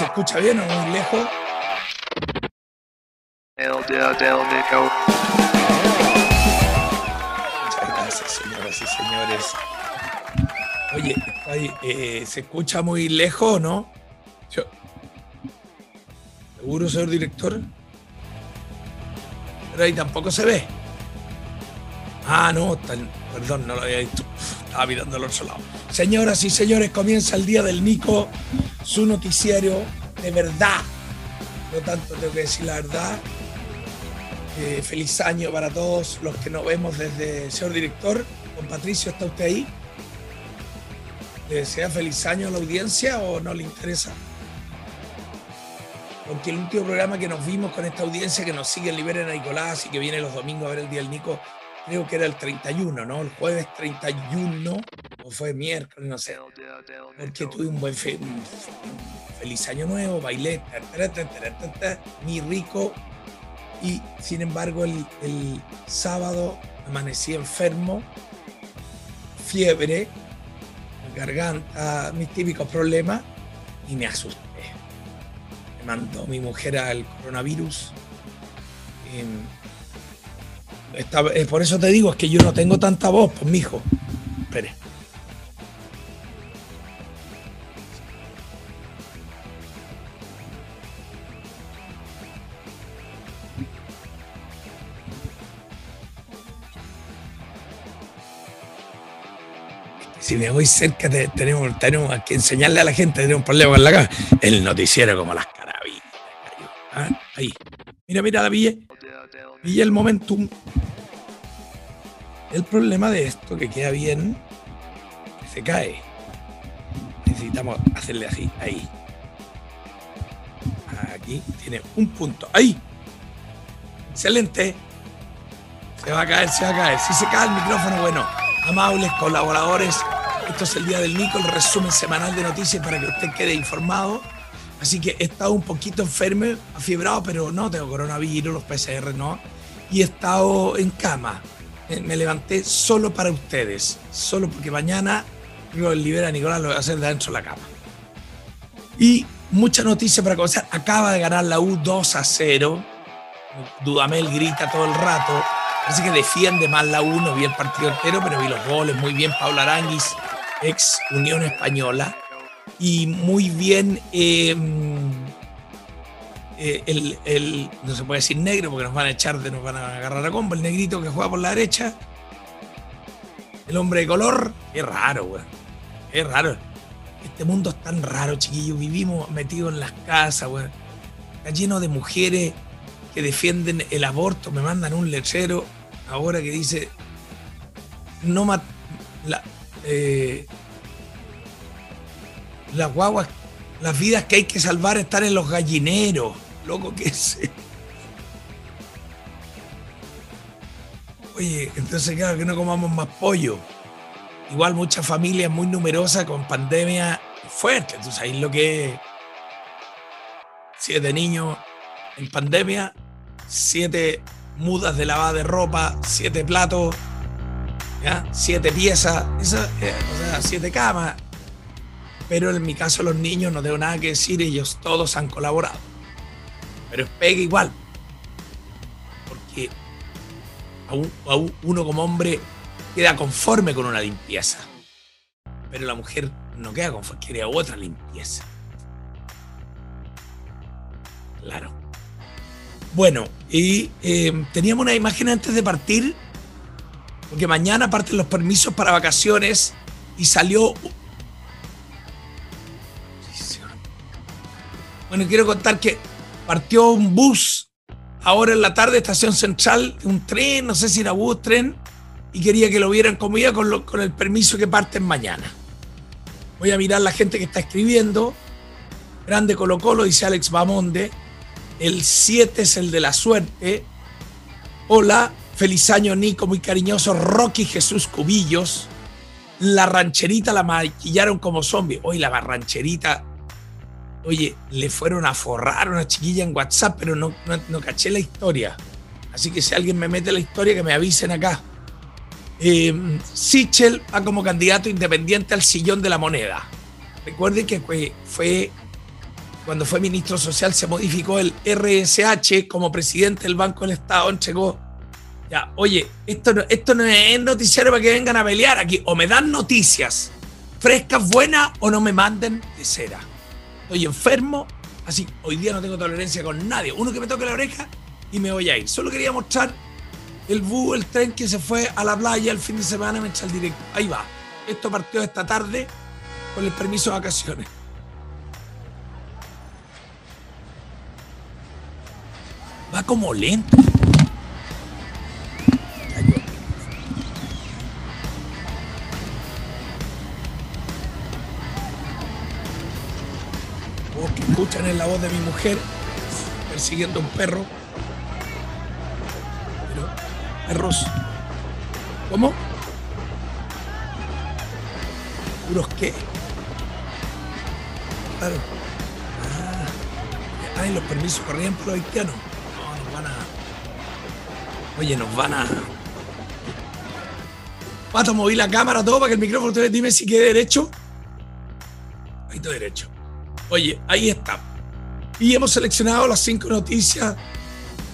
¿Se escucha bien o muy lejos? Muchas gracias, señoras y señores. Oye, eh, ¿se escucha muy lejos o no? Yo- ¿Seguro, señor director? Pero ahí tampoco se ve. Ah, no, perdón, no lo había visto. Estaba mirando al otro lado. Señoras y señores, comienza el día del Nico, su noticiario de verdad. No tanto tengo que decir la verdad. Eh, feliz año para todos los que nos vemos desde señor director. Don Patricio, ¿está usted ahí? ¿Le desea feliz año a la audiencia o no le interesa? Porque el último programa que nos vimos con esta audiencia que nos sigue en Liberen a Nicolás y que viene los domingos a ver el Día del Nico, creo que era el 31, ¿no? El jueves 31, o fue miércoles, no sé. Porque tuve un buen feliz año nuevo, bailé, ta, ta, ta, muy rico. Y sin embargo, el, sábado amanecí enfermo, fiebre, garganta, mis típicos problemas, y me asusté. Me mandó mi mujer al coronavirus. Em, esta- eh, por eso te digo, es que yo no tengo tanta voz, pues mijo. Espere. Si me voy cerca, te- tenemos, tenemos que enseñarle a la gente, tenemos un problema con la cara. El noticiero como las carabinas. Ah, Ahí. Mira, mira, la pillé. Pillé el momentum. El problema de esto, que queda bien, que se cae. Necesitamos hacerle así, ahí. Aquí tiene un punto. Ahí. Excelente. Se va a caer, se va a caer. Si se cae el micrófono, bueno. Amables colaboradores, esto es el día del Nico, el resumen semanal de noticias para que usted quede informado. Así que he estado un poquito enfermo, afiebrado, pero no tengo coronavirus, los PCR no. Y he estado en cama. Eh, Me levanté solo para ustedes, solo porque mañana lo libera Nicolás, lo voy a hacer de adentro de la cama. Y mucha noticia para comenzar. Acaba de ganar la U 2 a 0. Dudamel grita todo el rato. Parece que defiende más la U. No vi el partido entero, pero vi los goles. Muy bien, Paula Aranguis, ex Unión Española. Y muy bien eh, eh, el, el- no se puede decir negro porque nos van a echar, de, nos van a agarrar a combo. El negrito que juega por la derecha. El hombre de color. Qué raro, güey. Qué raro. Este mundo es tan raro, chiquillos. Vivimos metidos en las casas, güey. Está lleno de mujeres que defienden el aborto. Me mandan un lechero ahora que dice. No mat- la, eh, las guaguas, las vidas que hay que salvar están en los gallineros. Loco, que es. Oye, entonces claro que no comamos más pollo. Igual muchas familias muy numerosas con pandemia fuerte. Tú sabes lo que es. Siete niños en pandemia, siete mudas de lavada de ropa, siete platos, siete piezas, eh, o sea, siete camas. Pero en mi caso los niños no tengo nada que decir, ellos todos han colaborado. Pero es pega igual. Porque a un- a un- uno como hombre queda conforme con una limpieza. Pero la mujer no queda conforme, quiere otra limpieza. Claro. Bueno, y eh, teníamos una imagen antes de partir, porque mañana parten los permisos para vacaciones y salió... Bueno, quiero contar que partió un bus ahora en la tarde, estación central, un tren, no sé si era bus, tren, y quería que lo vieran como iba con, lo- con el permiso que parten mañana. Voy a mirar la gente que está escribiendo. Grande Colo Colo, dice Alex Bamonde. El 7 es el de la suerte. Hola, feliz año Nico, muy cariñoso. Rocky Jesús Cubillos. La rancherita la maquillaron como zombie. Hoy la rancherita, oye, le fueron a forrar a una chiquilla en WhatsApp, pero no, no, no caché la historia. Así que si alguien me mete la historia, que me avisen acá. Eh, Sichel va como candidato independiente al sillón de la moneda. Recuerden que fue, fue cuando fue ministro social se modificó el RSH como presidente del Banco del Estado, entregó. Ya, oye, esto no, esto no es noticiero para que vengan a pelear aquí. O me dan noticias frescas, buenas, o no me manden de cera. Estoy enfermo, así hoy día no tengo tolerancia con nadie. Uno que me toque la oreja y me voy a ir. Solo quería mostrar el bus, el tren que se fue a la playa el fin de semana me echa el directo. Ahí va. Esto partió esta tarde con el permiso de vacaciones. Va como lento. Escuchan en la voz de mi mujer persiguiendo a un perro. Pero, perros. ¿Cómo? ¿Puros qué? Claro. Ah, los permisos por los haitianos. No, nos van a. Oye, nos van a. Pato, moví la cámara todo para que el micrófono dime si quede derecho. Ahí está derecho. Oye, ahí está. Y hemos seleccionado las cinco noticias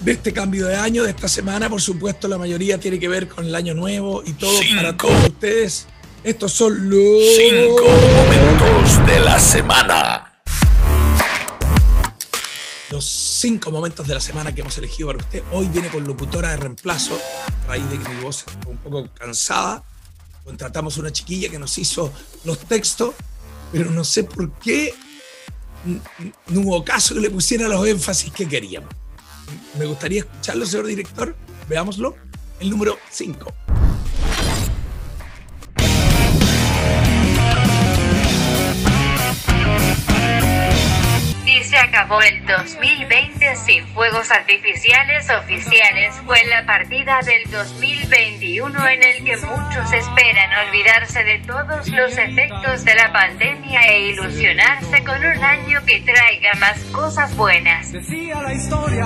de este cambio de año, de esta semana. Por supuesto, la mayoría tiene que ver con el año nuevo y todo para todos ustedes. Estos son los cinco momentos de la semana. Los cinco momentos de la semana que hemos elegido para usted. Hoy viene con locutora de reemplazo, a raíz de que mi voz está un poco cansada. Contratamos una chiquilla que nos hizo los textos, pero no sé por qué no hubo caso que le pusiera los énfasis que queríamos. Me gustaría escucharlo, señor director. Veámoslo. El número 5. Se acabó el 2020 sin fuegos artificiales oficiales. Fue la partida del 2021 en el que muchos esperan olvidarse de todos los efectos de la pandemia e ilusionarse con un año que traiga más cosas buenas. Decía la historia,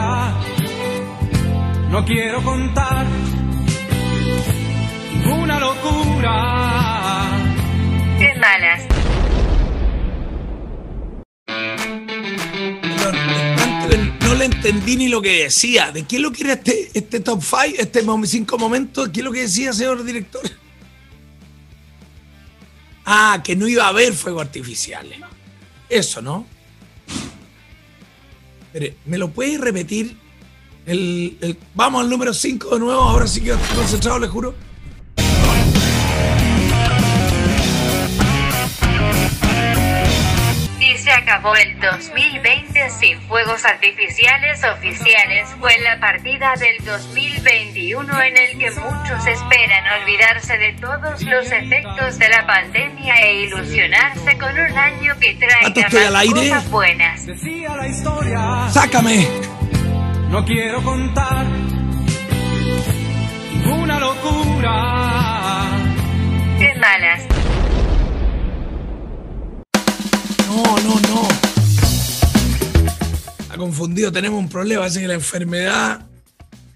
no quiero contar una locura. Qué malas. Entendí ni lo que decía. ¿De qué es lo que era este, este top 5, este cinco momentos? ¿Qué es lo que decía, señor director? Ah, que no iba a haber fuegos artificiales. Eso, ¿no? ¿me lo puede repetir? El, vamos al número 5 de nuevo. Ahora sí que concentrado, le juro. Se acabó el 2020 sin fuegos artificiales oficiales. Fue la partida del 2021 en el que muchos esperan olvidarse de todos los efectos de la pandemia e ilusionarse con un año que traiga al más aire. cosas buenas. Decía la historia, ¡Sácame! no quiero contar una locura. Qué malas. No, no, no. Ha confundido, tenemos un problema. Parece que la enfermedad.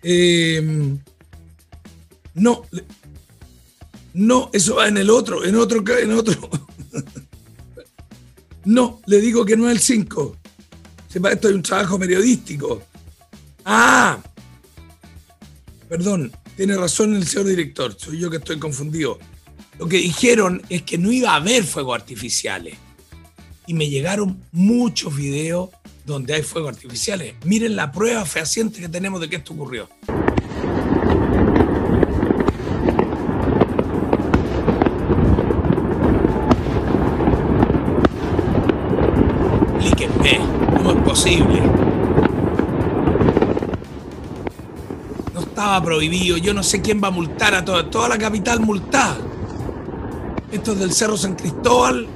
eh, no. No, eso va en el otro, en otro, en otro. No, le digo que no es el 5. Sepa, esto es un trabajo periodístico. Ah, perdón, tiene razón el señor director, soy yo que estoy confundido. Lo que dijeron es que no iba a haber fuegos artificiales y me llegaron muchos videos donde hay fuegos artificiales. Miren la prueba fehaciente que tenemos de que esto ocurrió. Explíquenme, ¿cómo es posible? No estaba prohibido, yo no sé quién va a multar a toda, toda la capital multada. Esto es del Cerro San Cristóbal,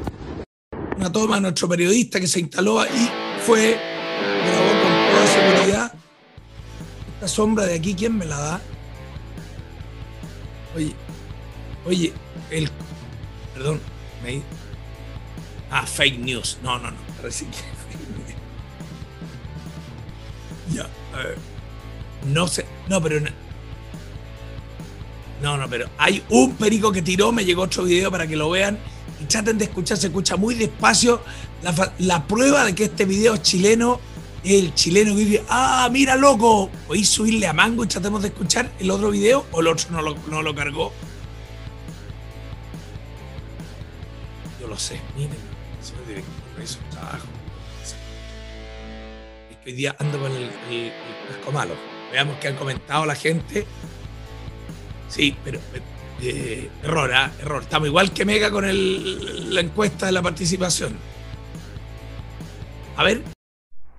una toma de nuestro periodista que se instaló ahí fue, grabó con toda seguridad. Esta sombra de aquí, ¿quién me la da? Oye, oye, el. Perdón, me. Ah, fake news. No, no, no. Ya, a ver. No sé. No, pero. No, no, no, pero hay un perico que tiró, me llegó otro video para que lo vean, traten de escuchar, se escucha muy despacio la, prueba de que este video es chileno. El chileno que dice, ah, mira loco, ¿podéis subirle a Mango y tratemos de escuchar el otro video o el otro no lo, no lo cargó? Yo lo sé, miren, soy director, un trabajo. Es que hoy día ando con el, el, el casco malo. Veamos qué han comentado la gente. Sí, pero eh, error, ¿ah? error. Estamos igual que Mega con el- la encuesta de la participación. A ver,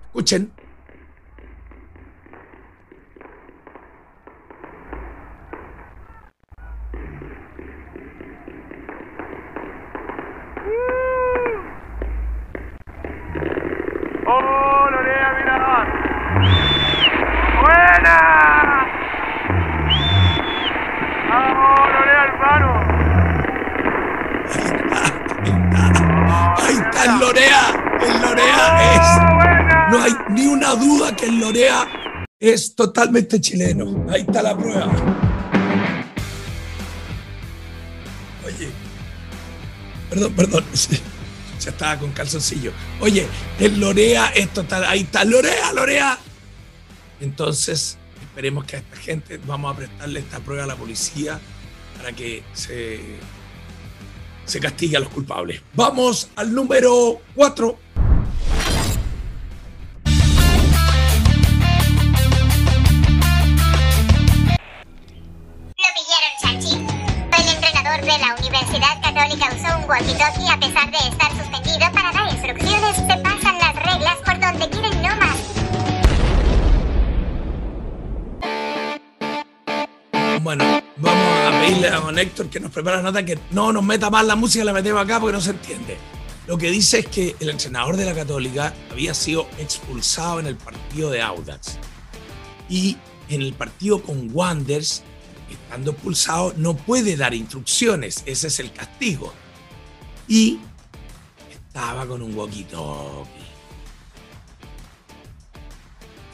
escuchen. Lorea. ¡Oh, es. No hay ni una duda que el Lorea es totalmente chileno. Ahí está la prueba. Oye. Perdón, perdón. Ya estaba con calzoncillo. Oye, el Lorea es total. Ahí está, Lorea, Lorea. Entonces, esperemos que a esta gente vamos a prestarle esta prueba a la policía para que se, se castigue a los culpables. Vamos al número 4. Don Héctor que nos prepare la nota que no nos meta más la música, la metemos acá porque no se entiende. Lo que dice es que el entrenador de la Católica había sido expulsado en el partido de Audax. Y en el partido con Wanders, estando expulsado, no puede dar instrucciones. Ese es el castigo. Y estaba con un walkie-talkie.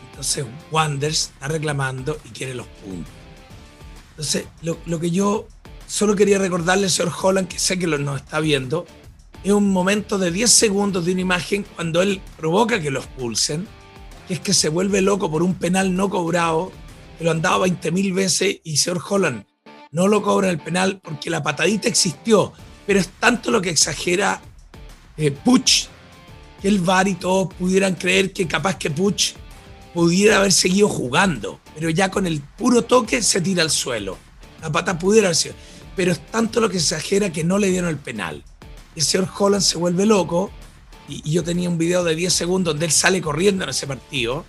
Entonces Wanders está reclamando y quiere los puntos. Entonces, lo, lo que yo solo quería recordarle señor Holland, que sé que lo, nos está viendo, es un momento de 10 segundos de una imagen cuando él provoca que lo expulsen, que es que se vuelve loco por un penal no cobrado, que lo han dado 20 mil veces y señor Holland no lo cobra el penal porque la patadita existió, pero es tanto lo que exagera eh, Puch que el VAR y todos pudieran creer que capaz que Puch pudiera haber seguido jugando, pero ya con el puro toque se tira al suelo. La pata pudiera haber sido. Pero es tanto lo que exagera que no le dieron el penal. El señor Holland se vuelve loco y, yo tenía un video de 10 segundos donde él sale corriendo en ese partido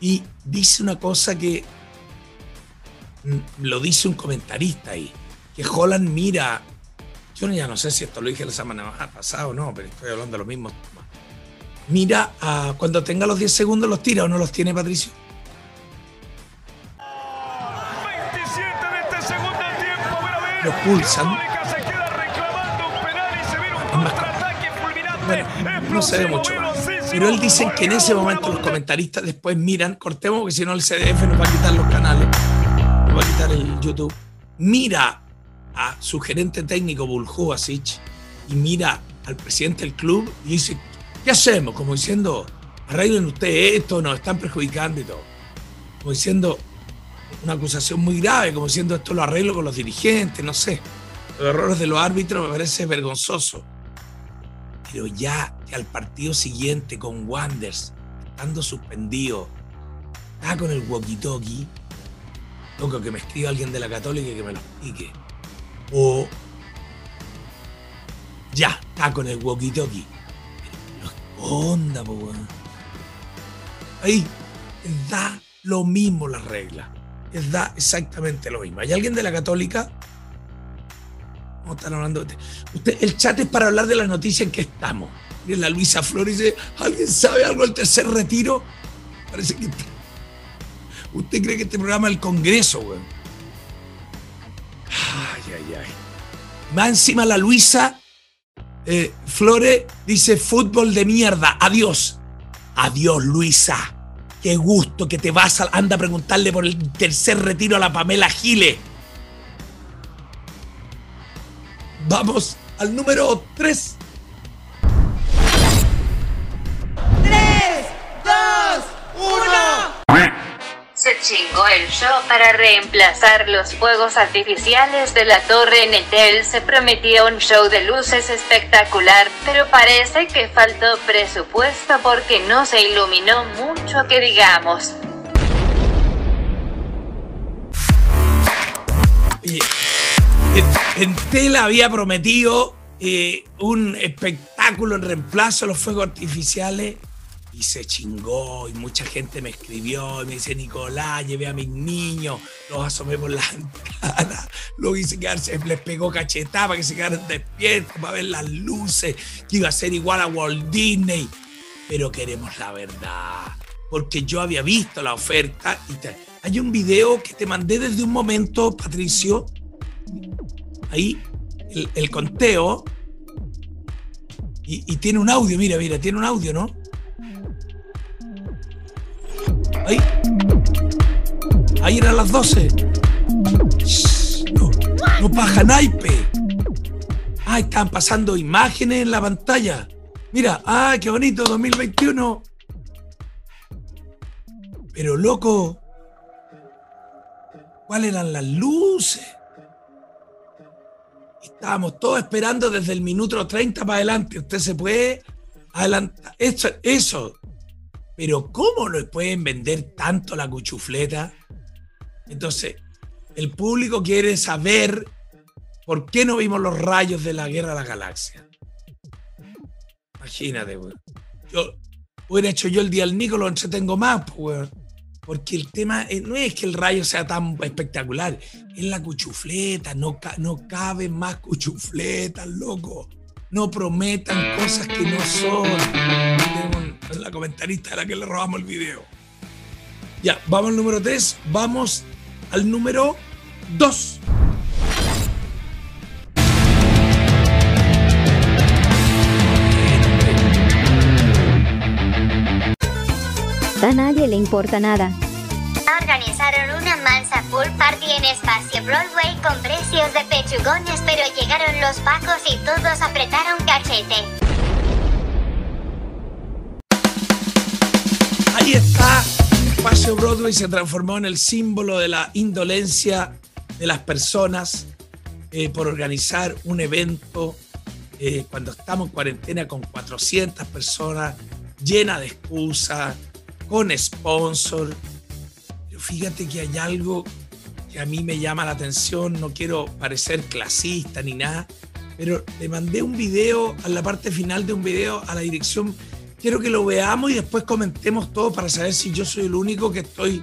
y dice una cosa que mm, lo dice un comentarista ahí, que Holland mira, yo ya no sé si esto lo dije la semana pasada o no, pero estoy hablando de lo mismo. Mira, cuando tenga los 10 segundos los tira o no los tiene Patricio. Contraataque fulminante. Bueno, no se ve mucho. Pero él dice que en ese momento los comentaristas después miran, cortemos porque si no el CDF nos va a quitar los canales, nos va a quitar el YouTube. Mira a su gerente técnico Buljubasic y mira al presidente del club y dice, ¿qué hacemos? Como diciendo, arreglen ustedes esto, nos están perjudicando y todo. Como diciendo una acusación muy grave, como diciendo esto lo arreglo con los dirigentes, no sé. Los errores de los árbitros me parece vergonzoso. Pero ya que al partido siguiente con Wanders, estando suspendido, está con el walkie-talkie, loco que me escriba alguien de la Católica y que me lo explique. O ya está con el walkie-talkie. Pero esconda, po. Ahí da lo mismo la regla. Les da exactamente lo mismo. ¿Hay alguien de la Católica? No están hablando de usted. El chat es para hablar de la noticia en que estamos. La Luisa Flores dice: ¿Alguien sabe algo del tercer retiro? Parece que. ¿Usted cree que este programa es el Congreso, weón? Ay, ay, ay. Más encima la Luisa eh, Flores dice: fútbol de mierda. Adiós. Adiós, Luisa. Qué gusto que te vas a. Anda a preguntarle por el tercer retiro a la Pamela Gile. Vamos al número 3. Se chingó el show para reemplazar los fuegos artificiales de la torre Netel. Se prometía un show de luces espectacular, pero parece que faltó presupuesto porque no se iluminó mucho que digamos. En- Entel había prometido eh, un espectáculo en reemplazo a los fuegos artificiales y se chingó y mucha gente me escribió y me dice Nicolás, llevé a mis niños, los asomé por la ventana, los hice quedarse, les pegó cachetada para que se quedaran despiertos, para ver las luces, que iba a ser igual a Walt Disney. Pero queremos la verdad, porque yo había visto la oferta y hay un video que te mandé desde un momento, Patricio, ahí el, conteo y tiene un audio, mira, mira, tiene un audio, ¿no? Ahí. Ahí eran las 12. Shh, no, no paja naipe. Ah, están pasando imágenes en la pantalla. Mira, ah, qué bonito, 2021. Pero loco, ¿cuáles eran las luces? Estábamos todos esperando desde el minuto 30 para adelante. Usted se puede adelantar. Eso, eso. Pero ¿cómo nos pueden vender tanto la cuchufleta? Entonces, el público quiere saber por qué no vimos los rayos de la guerra de la galaxia. Imagínate, weón. Yo hubiera hecho yo el día del Nico, lo entretengo más, pues, weón. Porque el tema no es que el rayo sea tan espectacular, es la cuchufleta, no, no caben más cuchufletas, loco. No prometan cosas que no son. La comentarista a la que le robamos el video. Ya, vamos al número 3, vamos al número 2. A nadie le importa nada. Organizaron una mansa pool party en Espacio Broadway con precios de pechugones, pero llegaron los pacos y todos apretaron cachete. Ahí está. Espacio Broadway se transformó en el símbolo de la indolencia de las personas eh, por organizar un evento eh, cuando estamos en cuarentena con 400 personas, llena de excusas, con sponsor. Fíjate que hay algo que a mí me llama la atención, no quiero parecer clasista ni nada, pero le mandé un video, a la parte final de un video, a la dirección quiero que lo veamos y después comentemos todo para saber si yo soy el único que estoy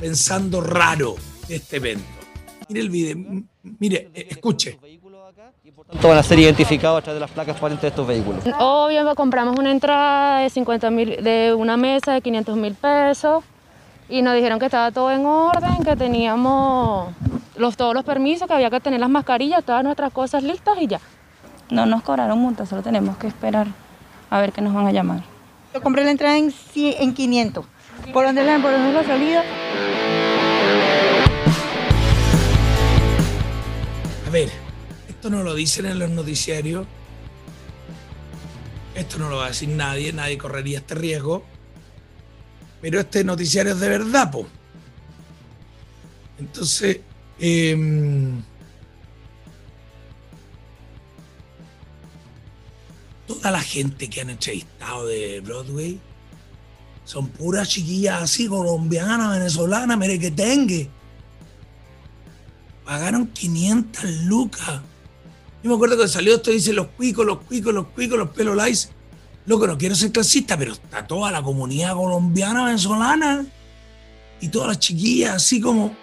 pensando raro de este evento. Mire el video, mire, eh, escuche. Todos van a ser identificados a través de las placas patentes de estos vehículos. Obvio, compramos una entrada de 50 mil, de una mesa de 500 mil pesos y nos dijeron que estaba todo en orden, que teníamos los, todos los permisos, que había que tener las mascarillas, todas nuestras cosas listas y ya. No nos cobraron multa, solo tenemos que esperar a ver qué nos van a llamar. Yo compré la entrada en, en 500. ¿Por dónde la, por dónde es la salida? A ver, esto no lo dicen en los noticiarios. Esto no lo va a decir nadie, nadie correría este riesgo. Pero este noticiario es de verdad, po. Entonces, em, toda la gente que han entrevistado de Broadway son puras chiquillas así, colombianas, venezolanas, merequetengue. Pagaron 500 lucas. Yo me acuerdo que salió esto y dice los cuicos, los cuicos, los cuicos, los pelos lice. Loco, no quiero ser clasista, pero está toda la comunidad colombiana, venezolana. Y todas las chiquillas así como...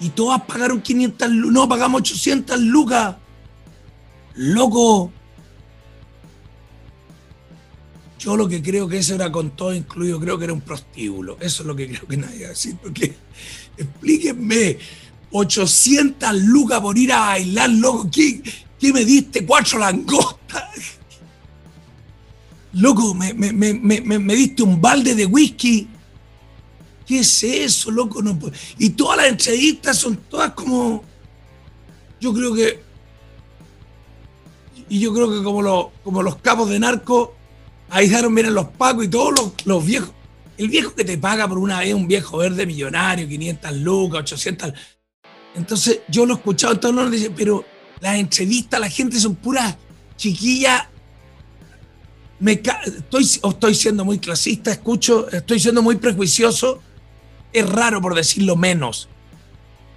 Y todas pagaron 500 lucas. No, pagamos 800 lucas. Loco. Yo lo que creo que eso era con todo incluido, creo que era un prostíbulo. Eso es lo que creo que nadie va a decir, porque explíquenme, 800 lucas por ir a bailar, loco, ¿qué, qué me diste? Cuatro langostas. Loco, me, me- me- me- diste un balde de whisky. ¿Qué es eso, loco? No y todas las entrevistas son todas como... Yo creo que y yo creo que como, los como los capos de narco, ahí vienen los pacos y todos los, los viejos. El viejo que te paga por una vez, un viejo verde millonario, 500 lucas, 800. Entonces yo lo he escuchado, todos los dicen, pero las entrevistas, la gente son puras chiquillas. Me estoy, estoy siendo muy clasista, escucho, estoy siendo muy prejuicioso. Es raro por decirlo menos.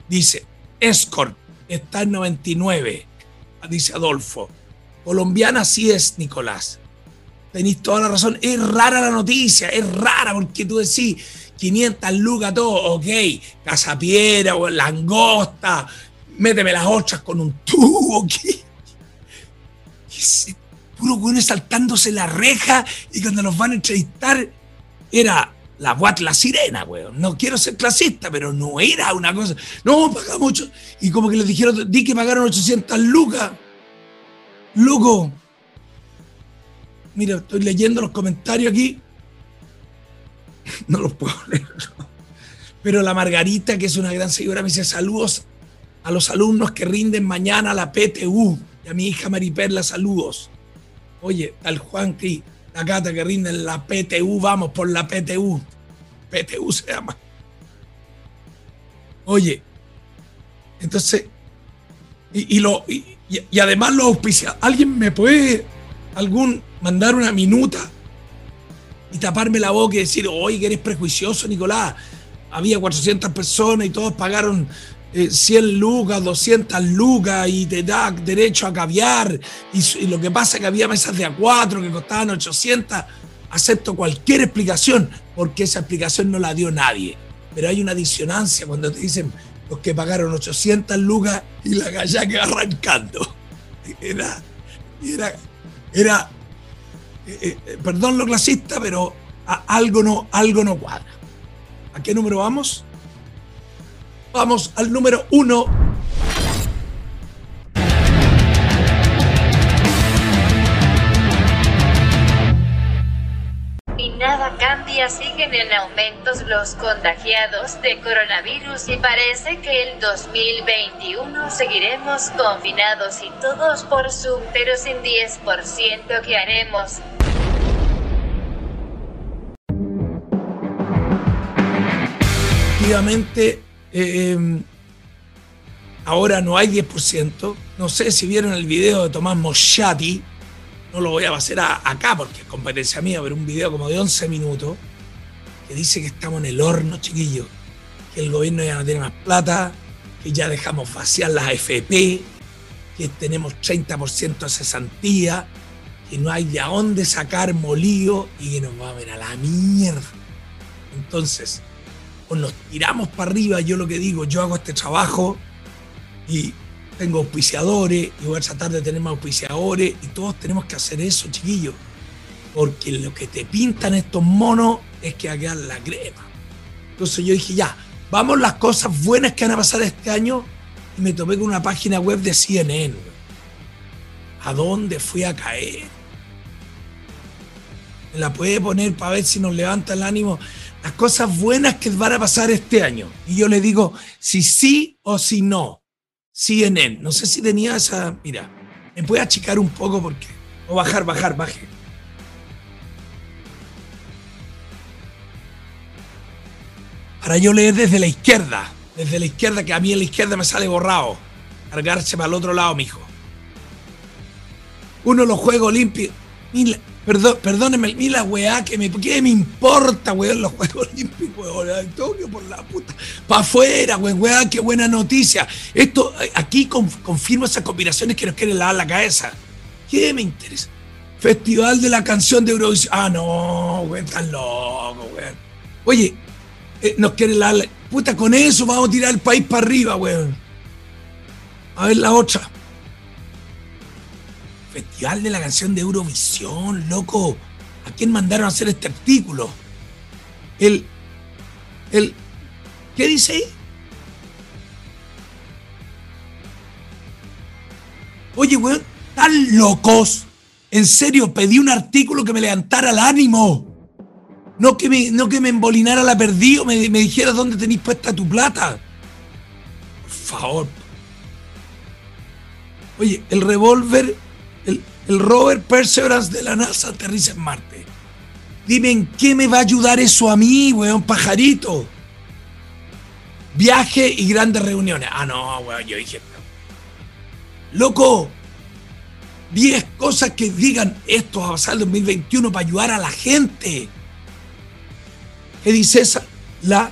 Dice, Escort está en 99, dice Adolfo. Colombiana sí es, Nicolás. Tenéis toda la razón. Es rara la noticia, es rara porque tú decís 500 lucas todo, ok. Casapiera o langosta, méteme las ostras con un tubo, ¿qué? ¿Qué es ese puro güey saltándose la reja y cuando nos van a entrevistar era la Watt La Sirena, weón. No quiero ser clasista, pero no era una cosa. No, pagamos mucho. Y como que les dijeron, di que pagaron 800 lucas. Loco. Mira, estoy leyendo los comentarios aquí. No los puedo leer. Pero la Margarita, que es una gran seguidora, me dice saludos a los alumnos que rinden mañana la PTU. Y a mi hija Mariperla, saludos. Oye, al Juan Cri, la Cata que rinden la PTU, vamos por la PTU. PTU se llama. Oye, entonces, y, y lo, y, y- y además lo auspicia. ¿Alguien me puede algún mandar una minuta y taparme la boca y decir, oye, que eres prejuicioso, Nicolás? Había 400 personas y todos pagaron eh, 100 lucas, 200 lucas y te da derecho a caviar. Y, lo que pasa es que había mesas de A4 que costaban 800. Acepto cualquier explicación porque esa explicación no la dio nadie. Pero hay una disonancia cuando te dicen los que pagaron 800 lucas y la galla que arrancando. Era, era, era eh, eh, perdón lo clasista, pero algo, no, algo no cuadra. ¿A qué número vamos? Vamos al número uno. Y nada cambia, siguen en aumentos los contagiados de coronavirus y parece que el 2021 seguiremos confinados y todos por Zoom, pero sin 10% que haremos. Efectivamente, eh, ahora no hay 10%. No sé si vieron el video de Tomás Moschati. No lo voy a hacer a- acá porque es competencia mía, pero un video como de 11 minutos que dice que estamos en el horno, chiquillos. Que el gobierno ya no tiene más plata, que ya dejamos vaciar las AFP, que tenemos 30% de cesantía, que no hay de a dónde sacar molío y que nos va a ver a la mierda. Entonces, o nos tiramos para arriba, yo lo que digo, yo hago este trabajo y tengo auspiciadores y voy a tratar de tener más auspiciadores y todos tenemos que hacer eso, chiquillos. Porque lo que te pintan estos monos es que quedar la crema. Entonces yo dije, ya, vamos las cosas buenas que van a pasar este año y me topé con una página web de CNN. ¿A dónde fui a caer? Me la puede poner para ver si nos levanta el ánimo las cosas buenas que van a pasar este año. Y yo le digo si sí o si no. CNN. No sé si tenía esa. Mira, me puede achicar un poco porque. O bajar, bajar, baje. Para yo leer desde la izquierda. Desde la izquierda, que a mí en la izquierda me sale borrado. Cargarse para el otro lado, mijo. Uno los Juegos Olímpicos. Perdón, perdónenme, mira la weá que me. ¿Qué me importa, weón, los Juegos Olímpicos, weón? Tokio por la puta. Para afuera, weón, weá, qué buena noticia. Esto, eh, aquí conf- confirmo esas combinaciones que nos quieren lavar la cabeza. ¿Qué me interesa? Festival de la canción de Eurovisión. Ah, no, weón, están locos, weón. Oye, eh, nos quieren lavar la. Puta, con eso vamos a tirar el país para arriba, weón. A ver la otra. Festival de la canción de Eurovisión, loco. ¿A quién mandaron a hacer este artículo? El. El. ¿Qué dice ahí? Oye, weón, están locos. En serio, pedí un artículo que me levantara el ánimo. No que me, no que me embolinara la perdida o me, me dijera dónde tenéis puesta tu plata. Por favor. Oye, el revólver El, rover Perseverance de la NASA aterriza en Marte. Dime en qué me va a ayudar eso a mí, weón, pajarito. Viaje y grandes reuniones. Ah, no, weón, yo dije. Loco, 10 cosas que digan esto a pasar el 2021 para ayudar a la gente. ¿Qué dice esa? La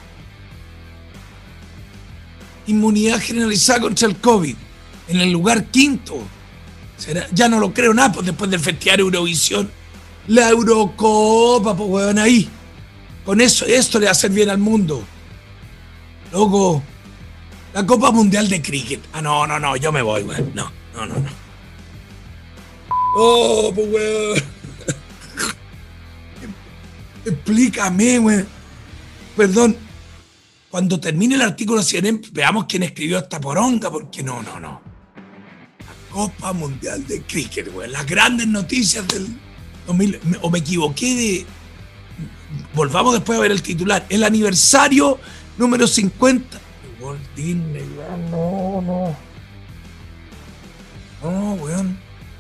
inmunidad generalizada contra el COVID. En el lugar quinto. Ya no lo creo nada, pues después del Festival Eurovisión. La Eurocopa, pues weón, ahí. Con eso, esto le va a hacer bien al mundo. Loco, la Copa Mundial de Cricket. Ah, no, no, no, yo me voy, weón. No, no, no, no. Oh, pues weón. Explícame, weón. Perdón. Cuando termine el artículo CNN, veamos quién escribió esta poronga, porque no, no, no. Copa Mundial de Cricket, weón. Las grandes noticias del 2000. me- O me equivoqué de. Volvamos después a ver el titular. El aniversario número 50. de Walt Disney. No, no. No, weón.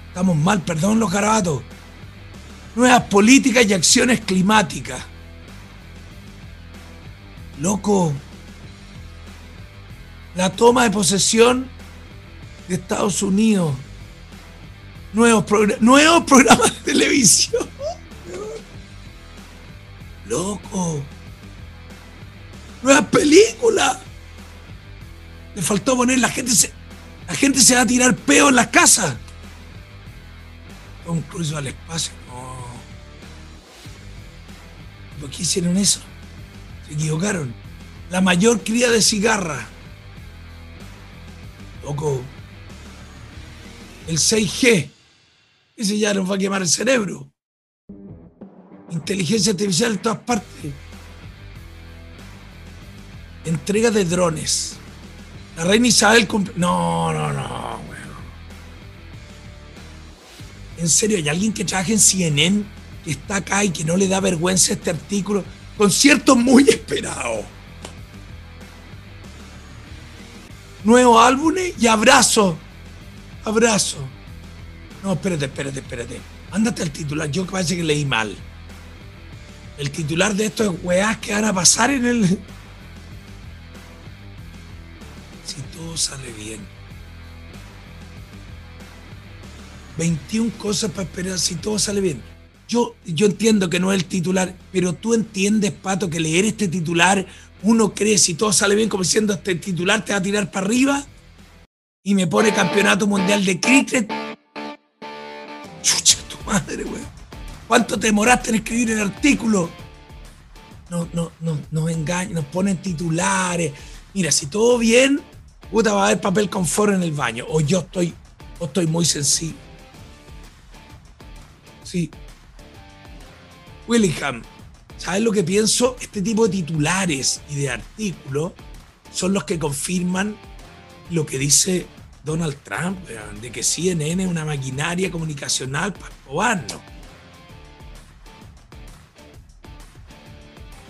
Estamos mal, perdón los garabatos. Nuevas políticas y acciones climáticas. Loco. La toma de posesión de Estados Unidos. Nuevos, progra- nuevos programas de televisión. Loco. Nuevas películas. Le faltó poner la gente se, la gente se va a tirar peo en las casas. Tom Cruise al espacio. No. ¿Por qué hicieron eso? Se equivocaron. La mayor cría de cigarra. Loco. El 6G. Ese ya nos va a quemar el cerebro. Inteligencia artificial en todas partes. Entrega de drones. La reina Isabel cumple. No, no, no, weón. En serio, hay alguien que trabaja en CNN que está acá y que no le da vergüenza este artículo. Concierto muy esperado. Nuevo álbumes y abrazo. Abrazo. No, espérate, espérate, espérate. Ándate al titular. Yo parece que leí mal. El titular de esto es weás que van a pasar en el. Si todo sale bien. 21 cosas para esperar si todo sale bien. Yo, yo entiendo que no es el titular, pero tú entiendes, Pato, que leer este titular, uno cree si todo sale bien, como diciendo este titular te va a tirar para arriba y me pone campeonato mundial de cricket. Chucha tu madre, güey. ¿Cuánto te demoraste en escribir el artículo? No, no, no, nos engañan, nos ponen titulares. Mira, si todo bien, puta, va a haber papel confort en el baño. O yo estoy, o estoy muy sensible. Sí. Willingham, ¿sabes lo que pienso? Este tipo de titulares y de artículos son los que confirman lo que dice Donald Trump, de que CNN es una maquinaria comunicacional para robarnos.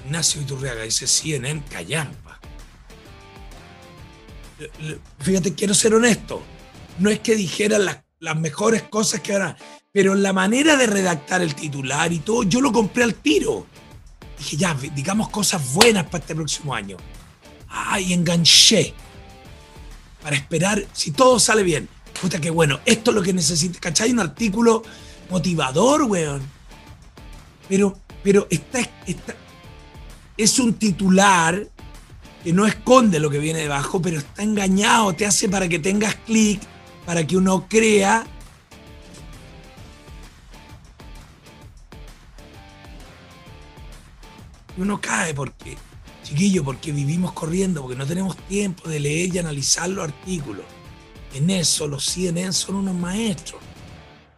Ignacio Iturriaga dice CNN callampa. Fíjate, quiero ser honesto. No es que dijeran las, mejores cosas que ahora, pero la manera de redactar el titular y todo, yo lo compré al tiro. Dije, ya, digamos cosas buenas para este próximo año. Ay, enganché. Para esperar, si todo sale bien. Puta, que bueno, esto es lo que necesita. ¿Cachai? Un artículo motivador, weón. Pero, pero está, está, es un titular que no esconde lo que viene debajo, pero está engañado, te hace para que tengas clic, para que uno crea. Uno cae porque, chiquillo, porque vivimos corriendo, porque no tenemos tiempo de leer y analizar los artículos. En eso los CNN son unos maestros.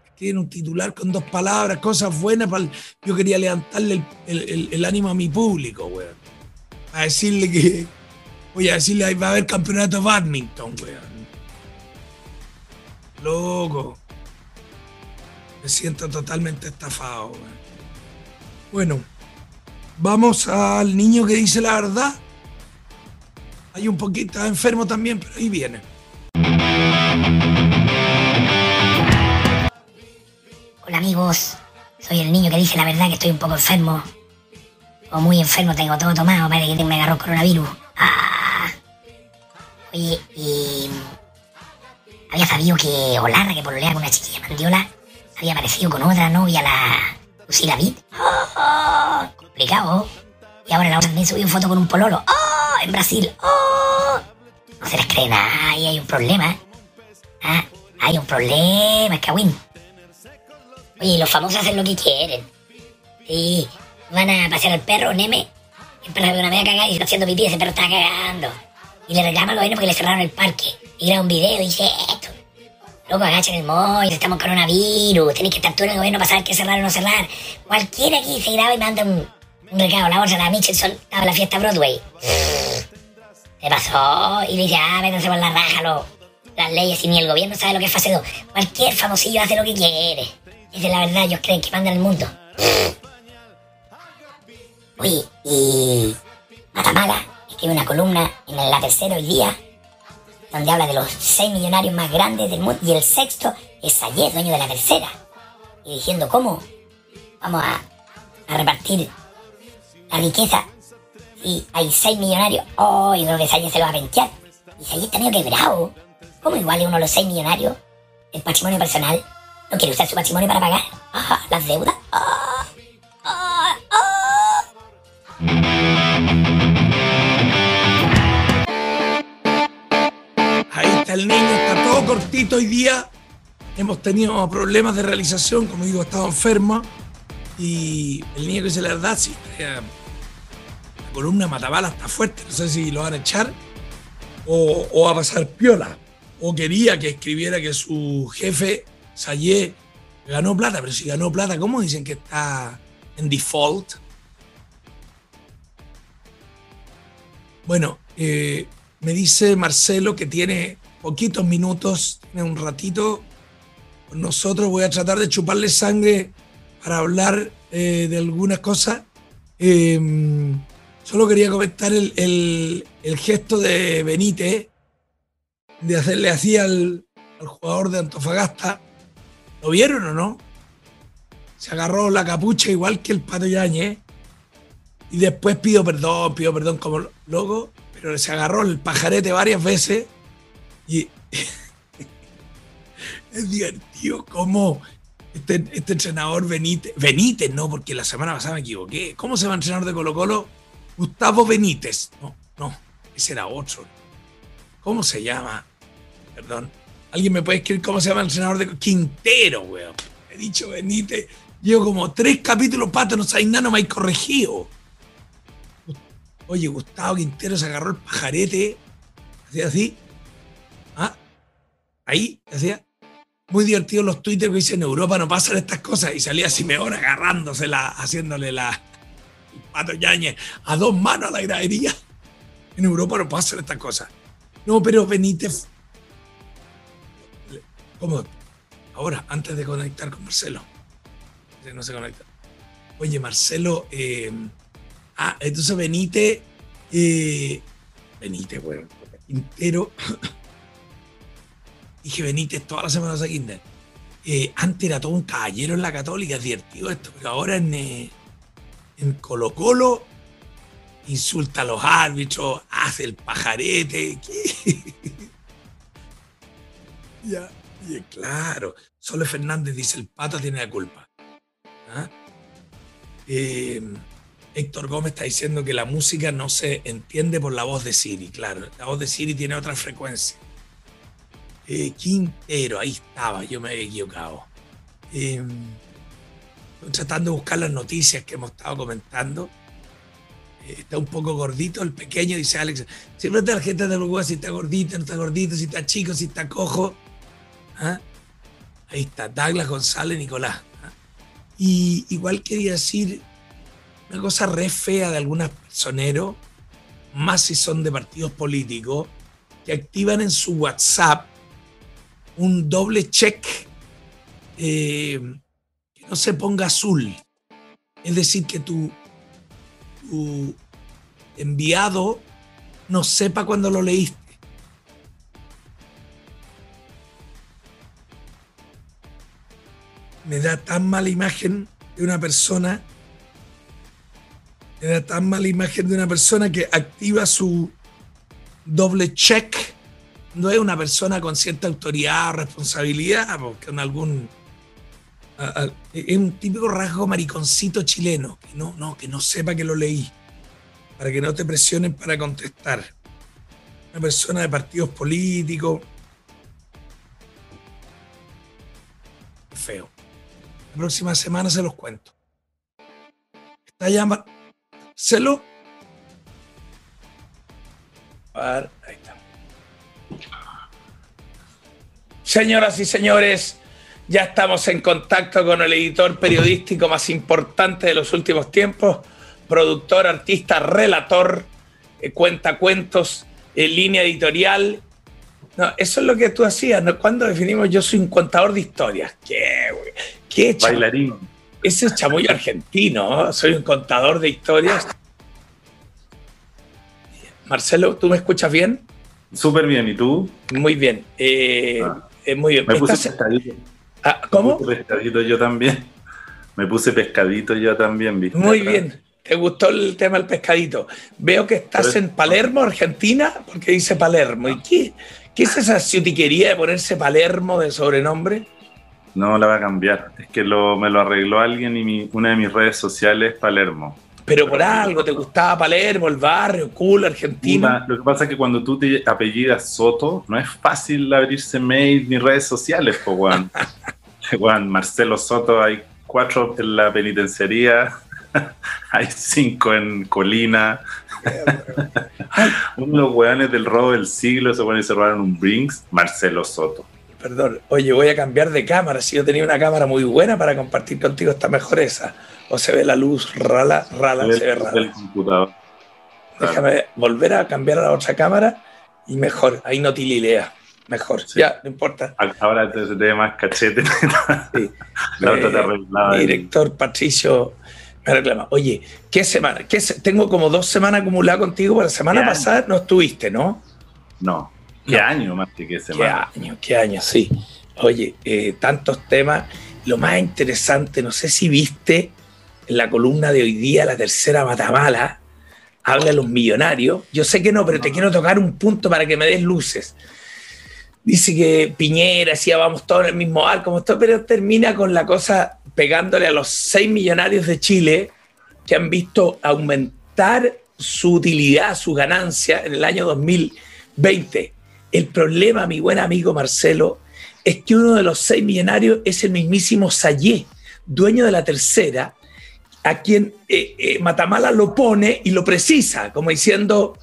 Escriben un titular con dos palabras, cosas buenas. Para Yo quería levantarle el ánimo a mi público, weón. A decirle que. Voy a decirle, ahí va a haber campeonato de badminton, weón. Loco. Me siento totalmente estafado, weón. Bueno, vamos al niño que dice la verdad. Hay un poquito enfermo también, pero ahí viene. voz. Soy el niño que dice la verdad que estoy un poco enfermo. O muy enfermo, tengo todo tomado, parece que me agarró coronavirus. Ah. Oye, y... Había sabido que Olarra, que pololea con una chiquilla mandiola, había aparecido con otra novia, la Lucila Vid. Oh, complicado. Y ahora la otra también subió foto con un pololo. ¡Oh! En Brasil. ¡Oh! No se les cree nada. Ahí hay un problema. Ah, hay un problema, Kawin. Oye, los famosos hacen lo que quieren. Sí, van a pasear al perro, Neme. Y para una vez a cagar y está haciendo pipí, ese perro está cagando. Y le reclama a los porque le cerraron el parque. Y graba un video y dice esto. Loco, agachan el móvil, estamos con coronavirus. Tenéis que estar tú en el gobierno para saber qué cerrar o no cerrar. Cualquiera aquí se graba y manda un, un recado. La bolsa la Michelson estaba en la fiesta Broadway. Se pasó y le dice, ah, métanse por la raja lo- las leyes y ni el gobierno sabe lo que es fase 2. Cualquier famosillo hace lo que quiere. Esa es la verdad, ellos creen que mandan el mundo. Oye, y Matamala escribe una columna en la tercera hoy día donde habla de los seis millonarios más grandes del mundo y el sexto es Sayed, dueño de la tercera. Y diciendo cómo vamos a, repartir la riqueza y hay seis millonarios. Oh, yo creo que Sayed se lo va a pentear. Y Sayed está medio quebrado. ¿Cómo igual es uno de los seis millonarios? El patrimonio personal. ¿No quiere usar su patrimonio para pagar ah, las deudas? Ah, ah, el niño, está todo cortito hoy día. Hemos tenido problemas de realización, como digo, estaba enfermo. Y el niño que dice la verdad, sí, la columna Matabala está fuerte. No sé si lo van a echar o, o va a pasar piola. O quería que escribiera que su jefe, Sayé, ganó plata. Pero si ganó plata, ¿cómo dicen que está en default? Bueno, eh, me dice Marcelo que tiene poquitos minutos, tiene un ratito con nosotros. Voy a tratar de chuparle sangre para hablar eh, de algunas cosas. Eh, solo quería comentar el, el- gesto de Benítez de hacerle así al, al jugador de Antofagasta. ¿Lo vieron o no? Se agarró la capucha igual que el Pato Yañez. Y después pido perdón, pido perdón como loco, pero se agarró el pajarete varias veces y es divertido cómo este, este entrenador Benítez, Benítez no, porque la semana pasada me equivoqué, ¿cómo se llama el entrenador de Colo Colo? Gustavo Benítez, no, no, ese era otro. ¿Cómo se llama? Perdón. ¿Alguien me puede escribir cómo se llama el entrenador de Quintero, weón? He dicho Benítez. Llevo como tres capítulos, pato, no sabéis nada, no me hay corregido. Oye, Gustavo Quintero se agarró el pajarete, hacía así. ¿Ah? Ahí, hacía. Muy divertido los twitters que dicen en Europa no pasan estas cosas. Y salía Simeón agarrándosela, haciéndole la pato Yañez a dos manos a la gradería. En Europa no pasan estas cosas. No, pero Benítez. ¿Cómo? Ahora, antes de conectar con Marcelo. No se conecta. Oye, Marcelo, eh, Ah, entonces Benítez. Eh, Benítez, bueno. Quintero. Dije Benítez toda la semana Kinder. Eh, antes era todo un caballero en la Católica, es divertido esto, pero ahora en, eh, en Colo Colo insulta a los árbitros, hace el pajarete. ya, y claro. Solo Fernández dice: el pata tiene la culpa. ¿Ah? Eh, Héctor Gómez está diciendo que la música no se entiende por la voz de Siri, claro. La voz de Siri tiene otra frecuencia. Eh, Quintero, ahí estaba, yo me había equivocado. Eh, estoy tratando de buscar las noticias que hemos estado comentando. Eh, está un poco gordito el pequeño, dice Alex. Siempre la gente de Uruguay si está gordito, no está gordito, si está chico, si está cojo. ¿Ah? Ahí está, Douglas González Nicolás. ¿ah? Y igual quería decir una cosa re fea de algunos personeros, más si son de partidos políticos, que activan en su WhatsApp un doble check eh, que no se ponga azul. Es decir, que tu, tu enviado no sepa cuando lo leíste. me da tan mala imagen de una persona, me da tan mala imagen de una persona que activa su doble check. No es una persona con cierta autoridad o responsabilidad, porque con algún es un típico rasgo mariconcito chileno, que no, que no sepa que lo leí, para que no te presionen para contestar. Una persona de partidos políticos. Feo. La próxima semana se los cuento. Está ya Señoras y señores, ya estamos en contacto con el editor periodístico más importante de los últimos tiempos, productor, artista, relator, eh, cuenta cuentos, eh, línea editorial. No, eso es lo que tú hacías, ¿no? Cuando definimos yo soy un contador de historias. ¿Qué, güey? ¿Qué cham- Bailarín. Ese es chamullo argentino, ¿no? soy un contador de historias. Marcelo, ¿tú me escuchas bien? Súper bien, ¿y tú? Muy bien. eh, eh, muy bien. Me puse pescadito. Ah, ¿Cómo? Me puse pescadito yo también. Me puse pescadito yo también, ¿viste? Muy bien. ¿Te gustó el tema del pescadito? Veo que estás Pero- en Palermo, Argentina, porque dice Palermo. ¿Y qué, qué es esa ciutiquería de ponerse Palermo de sobrenombre? No la va a cambiar. Es que lo, me lo arregló alguien y mi- una de mis redes sociales es Palermo. Pero por algo, ¿te gustaba Palermo, el barrio, cool, argentino? Puta, Lo que pasa es que cuando tú te apellidas Soto, no es fácil abrirse mail ni redes sociales, pues, weón. Weón, Marcelo Soto, hay cuatro en la penitenciaría, hay cinco en Colina. Uno de los weones del robo del siglo se pone y se robaron un Brinks, Marcelo Soto. Perdón, oye, voy a cambiar de cámara. Si yo tenía una cámara muy buena para compartir contigo, está mejor esa. O se ve la luz rala, rala, se ve rala. el computador. Déjame volver a cambiar a la otra cámara y mejor, ahí no tililea. Mejor, ya, no importa. Ahora te, te ve más cachete. La otra te Eh, arreglaba mi director Patricio me reclama. Oye, ¿qué semana? ¿Qué se- tengo como dos semanas acumuladas contigo, pero la semana ¿Qué pasada no estuviste, ¿no? No. ¿Qué año más que qué Qué semana? año, qué año, sí. Oye, eh, tantos temas. Lo más interesante, no sé si viste en la columna de hoy día, la tercera Matamala, habla de los millonarios. Yo sé que no, pero te quiero tocar un punto para que me des luces. Dice que Piñera, decía, vamos todos en el mismo arco, pero termina con la cosa pegándole a los seis millonarios de Chile que han visto aumentar su utilidad, su ganancia en el año 2020. El problema, mi buen amigo Marcelo, es que uno de los seis millonarios es el mismísimo Sayé, dueño de la tercera, a quien eh, eh, Matamala lo pone y lo precisa, como diciendo,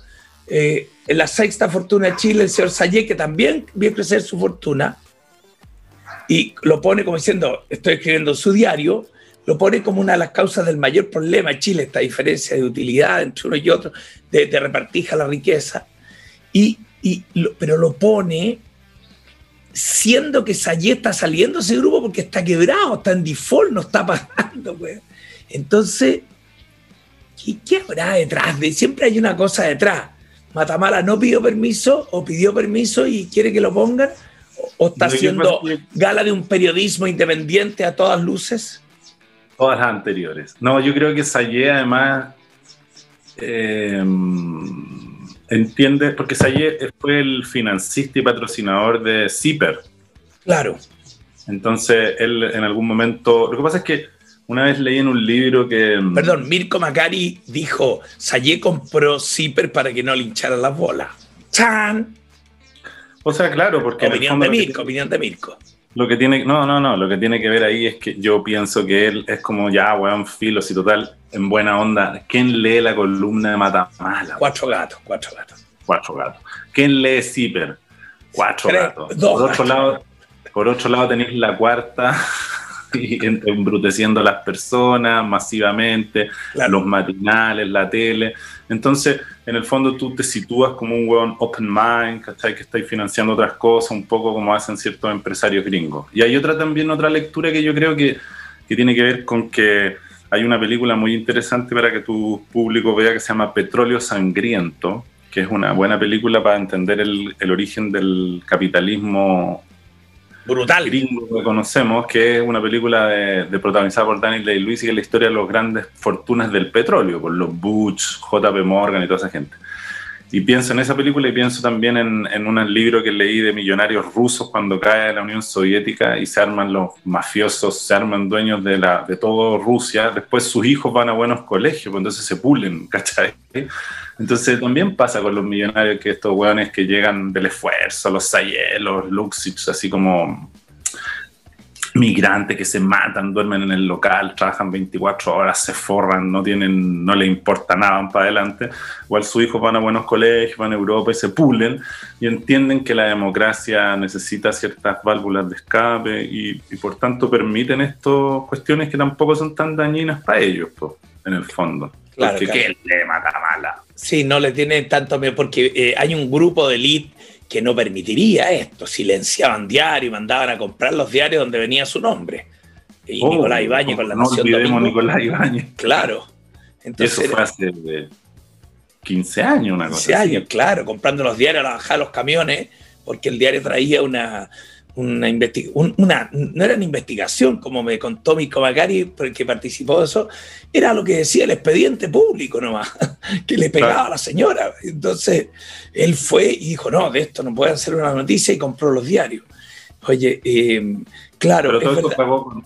eh, en la sexta fortuna de Chile, el señor Sayé, que también vio crecer su fortuna, y lo pone como diciendo, estoy escribiendo en su diario, lo pone como una de las causas del mayor problema en Chile, esta diferencia de utilidad entre uno y otro, de, de repartija la riqueza, y lo- pero lo pone siendo que Sayé está saliendo de ese grupo porque está quebrado, está en default, no está pagando, güey. Entonces, ¿qué, qué habrá detrás? De, siempre hay una cosa detrás. Matamala no pidió permiso o pidió permiso y quiere que lo pongan o, o está haciendo gala de un periodismo independiente a todas luces. Todas las anteriores. No, yo creo que Sayé además eh, entiende, porque Sayé fue el financista y patrocinador de Zipper. Claro. Entonces, él en algún momento. Lo que pasa es que una vez leí en un libro que. Perdón, Mirko Macari dijo, Sayé compró Zipper para que no le hincharan las bolas. ¡Chan! O sea, claro, porque. Opinión de Mirko, opinión de Mirko. Lo que tiene, no, no, no, lo que tiene que ver ahí es que yo pienso que él es como ya, weón, filos y total, en buena onda. ¿Quién lee la columna de Matamala? Cuatro gatos, cuatro gatos. Cuatro gatos. ¿Quién lee Zipper? Cuatro Tres, gatos. dos por, otro gatos. lado, por otro lado tenéis la cuarta y embruteciendo a las personas masivamente, los matinales, la tele. Entonces, en el fondo tú te sitúas como un weón open mind, ¿cachai? Que estáis financiando otras cosas, un poco como hacen ciertos empresarios gringos. Y hay otra también, otra lectura que yo creo que, que tiene que ver con que hay una película muy interesante para que tu público vea que se llama Petróleo Sangriento, que es una buena película para entender el, el origen del capitalismo Brutal. gringo que conocemos, que es una película de, de protagonizada por Daniel Day-Lewis y que es la historia de las grandes fortunas del petróleo, por los Butch, JP Morgan y toda esa gente. Y pienso en esa película y pienso también en, en un libro que leí de millonarios rusos cuando cae la Unión Soviética y se arman los mafiosos, se arman dueños de, la, de todo Rusia. Después sus hijos van a buenos colegios, pues entonces se pulen, ¿cachai? Entonces también pasa con los millonarios que estos hueones que llegan del esfuerzo, los Sayed, los Luxich, así como migrantes que se matan, duermen en el local, trabajan 24 horas, se forran, no tienen, no les importa nada, van para adelante. Igual sus hijos van a buenos colegios, van a Europa y se pulen y entienden que la democracia necesita ciertas válvulas de escape y, por tanto permiten estas cuestiones que tampoco son tan dañinas para ellos, po, en el fondo. Claro, Porque claro. ¿qué le mata mala? Sí, no le tiene tanto miedo, porque eh, hay un grupo de élite que no permitiría esto. Silenciaban diarios y mandaban a comprar los diarios donde venía su nombre. Y Oh, Nicolás Ibáñez con la no Nación olvidemos Domingo. Nicolás Ibáñez. Claro. Entonces, eso fue hace eh, 15 años, una cosa 15 así. años, claro, comprando los diarios a la bajada de los camiones, porque el diario traía una, una investigación, una, no era una investigación, como me contó mi Macari, porque participó de eso, era lo que decía el expediente público nomás, que le pegaba Claro. a la señora. Entonces, él fue y dijo, no, de esto no puede hacer una noticia y compró los diarios. Oye, eh, claro, Pero todo pagó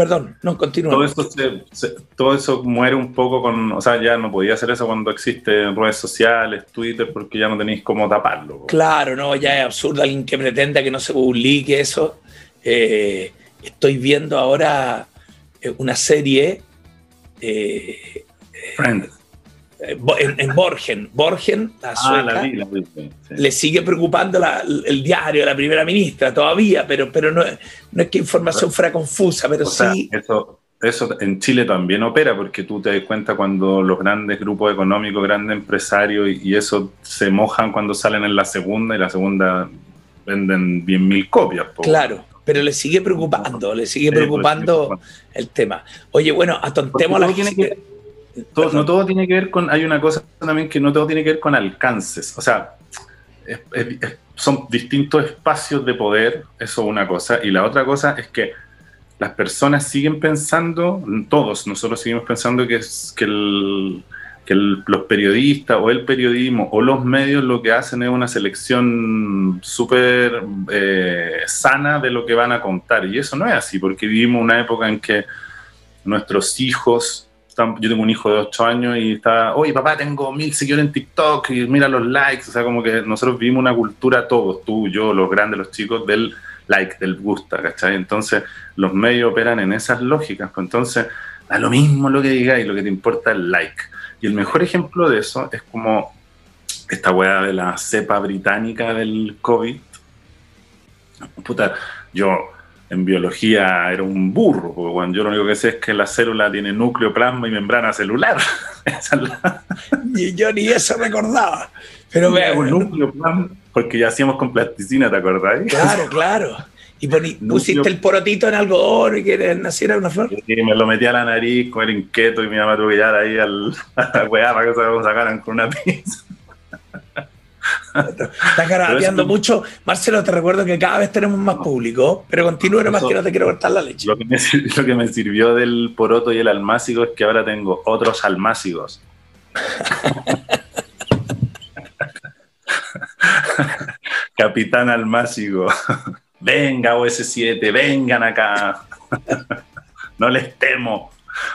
perdón, no, continúa. todo eso, se- se- todo eso muere un poco con, o sea, ya no podía hacer eso cuando existen redes sociales, Twitter, porque ya no tenéis cómo taparlo. Claro, no, ya es absurdo alguien que pretenda que no se publique eso. Eh, estoy viendo ahora eh, una serie eh, Friends. Eh, en, en Borgen. Borgen, la Ah, sueca, la vi, la vi. sí. le sigue preocupando la- el diario de la primera ministra todavía, pero, pero no, no es que información fuera confusa, pero O sea, sí. eso, eso en Chile también opera, porque tú te das cuenta cuando los grandes grupos económicos, grandes empresarios, y, y eso se mojan cuando salen en la segunda, y la segunda venden 10.000 copias. po. Claro, pero le sigue preocupando, le sigue Sí, pues, preocupando el tema. Oye, bueno, atontemos a la tiene que- todo- no todo tiene que ver con. Hay una cosa también que no todo tiene que ver con alcances. O sea, es- es- es- son distintos espacios de poder, eso es una cosa. Y la otra cosa es que las personas siguen pensando, todos nosotros seguimos pensando que, es, que, el- que el- los periodistas o el periodismo o los medios lo que hacen es una selección súper eh, sana de lo que van a contar. Y eso no es así, porque vivimos una época en que nuestros hijos, yo tengo un hijo de 8 años y está, oye papá, tengo mil seguidores en TikTok y mira los likes, o sea, como que nosotros vivimos una cultura todos, tú, yo, los grandes, los chicos, del like, del gusta, ¿cachai? Entonces los medios operan en esas lógicas, pues entonces da lo mismo lo que digáis, lo que te importa es el like. Y el mejor ejemplo de eso es como esta weá de la cepa británica del COVID. Puta, yo en biología era un burro, porque bueno, yo lo único que sé es que la célula tiene núcleo, plasma y membrana celular. Esa es la- Y yo ni eso recordaba. Pero un núcleo, plasma, porque ya hacíamos con plasticina, ¿te acordás? Claro, claro. Y pusiste el porotito en algodón y que naciera una flor. Y me lo metí a la nariz con el inquieto y mamá tuvo que llevar ahí al, a la weá para que se lo sacaran con una pinza. Estás garabateando mucho. Marcelo, te recuerdo que cada vez tenemos más público, pero continúa nomás que no te quiero cortar la leche. Lo que, me, lo que me sirvió del poroto y el almácigo es que ahora tengo otros almácigos. Capitán Almácigo. Venga, OS7, vengan acá. no les temo.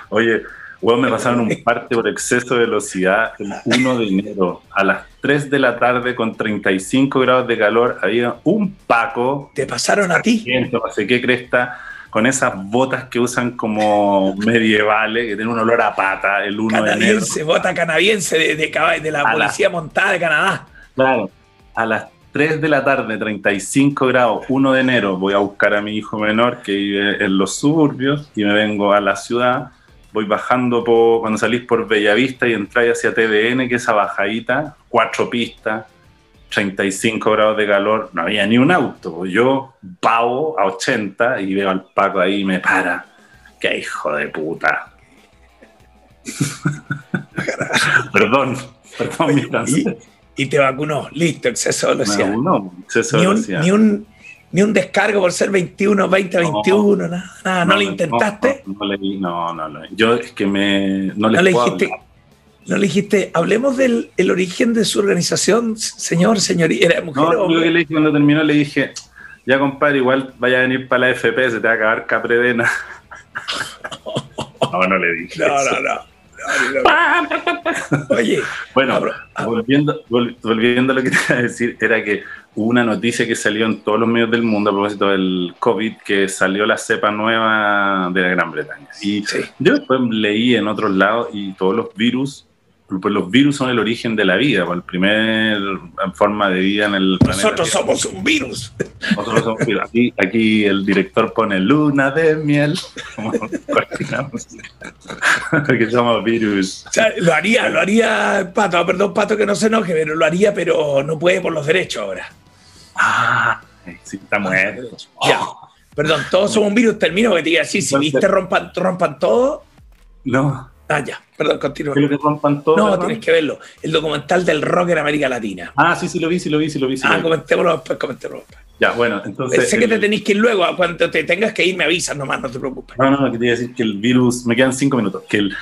Oye, weón, me pasaron un parte por exceso de velocidad el 1 de enero. A las 3 de la tarde, con 35 grados de calor, había un Paco. ¿Te pasaron a ti? No sé qué cresta. Con esas botas que usan como medievales, que tienen un olor a pata el 1 de enero. Canadiense, bota canadiense de, de, de la A la- policía montada de Canadá. Claro, a las 3 de la tarde, 35 grados, 1 de enero, voy a buscar a mi hijo menor que vive en los suburbios y me vengo a la ciudad. Voy bajando por, cuando salís por Bellavista y entráis hacia TVN, que es esa bajadita, cuatro pistas, 35 grados de calor, no había ni un auto. Yo pavo a 80 y veo al Paco ahí y me para. ¡Qué hijo de puta! perdón, perdón mi francés. Y te vacunó, listo, exceso de velocidad. vacunó, exceso de Ni un, velocidad. ni un, ni un descargo por ser 21, 20, 21, nada, nada. ¿No, le intentaste? No, no, leí, no, no, no. Yo es que me. No, les ¿No le dijiste, hablar. no le dijiste, hablemos del el origen de su organización, señor, señorita, era mujer No, o yo le dije cuando terminó, le dije, ya compadre, igual vaya a venir para la FP, se te va a acabar Capredena. no, no le dije. No, eso. no, no. No, no. Oye, Bueno, volviendo, vol- volviendo a lo que te iba a decir, era que una noticia que salió en todos los medios del mundo a propósito del COVID, que salió la cepa nueva de la Gran Bretaña. Y yo después leí en otros lados y todos los virus, pues los virus son el origen de la vida, pues el primer forma de vida en el planeta. nosotros somos un virus. Nosotros somos virus. Aquí, aquí el director pone luna de miel. Porque somos virus. O sea, lo haría, lo haría Pato, perdón Pato que no se enoje, pero lo haría, pero no puede por los derechos ahora. Ah, sí, está muerto. Ya. Perdón, todos somos un virus, termino que te diga así, si viste rompan, rompan todo. No. Ah, ya, perdón, continúa. ¿Qué es lo que rompan todo? No, tienes que verlo. El documental del rock en América Latina. Ah, sí, sí lo vi, sí lo vi, sí lo vi. Sí lo Ah, vi. comentémoslo después, comentémoslo después. Ya, bueno, entonces. sé que te tenéis que ir luego, cuando te tengas que ir me avisas nomás, no te preocupes. No, no, no, que te iba a decir que el virus, me quedan cinco minutos, que el,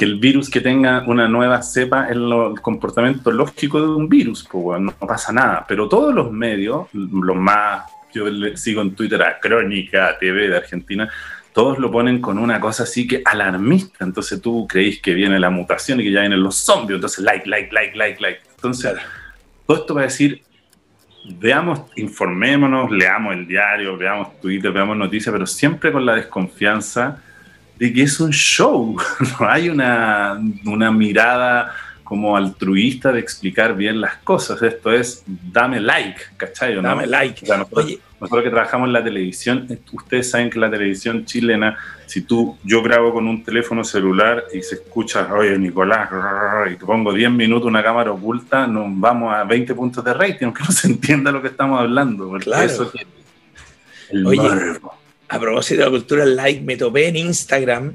que el virus que tenga una nueva cepa es lo- el comportamiento lógico de un virus, pues bueno, no pasa nada. Pero todos los medios, los más, yo le sigo en Twitter a Crónica TV de Argentina, todos lo ponen con una cosa así que alarmista. Entonces tú creís que viene la mutación y que ya vienen los zombies, entonces like, like, like, like, like. Entonces, todo esto va a decir veamos, informémonos, leamos el diario, veamos Twitter, veamos noticias, pero siempre con la desconfianza de que es un show. No hay una, una mirada como altruista de explicar bien las cosas. Esto es, dame like, ¿cachai? no? Dame like. O sea, nosotros, nosotros que trabajamos en la televisión, ustedes saben que la televisión chilena, si tú, yo grabo con un teléfono celular y se escucha, oye, Nicolás, y te pongo 10 minutos una cámara oculta, nos vamos a 20 puntos de rating, aunque no se entienda lo que estamos hablando. Claro. eso que- el Oye. A propósito de la cultura like, me topé en Instagram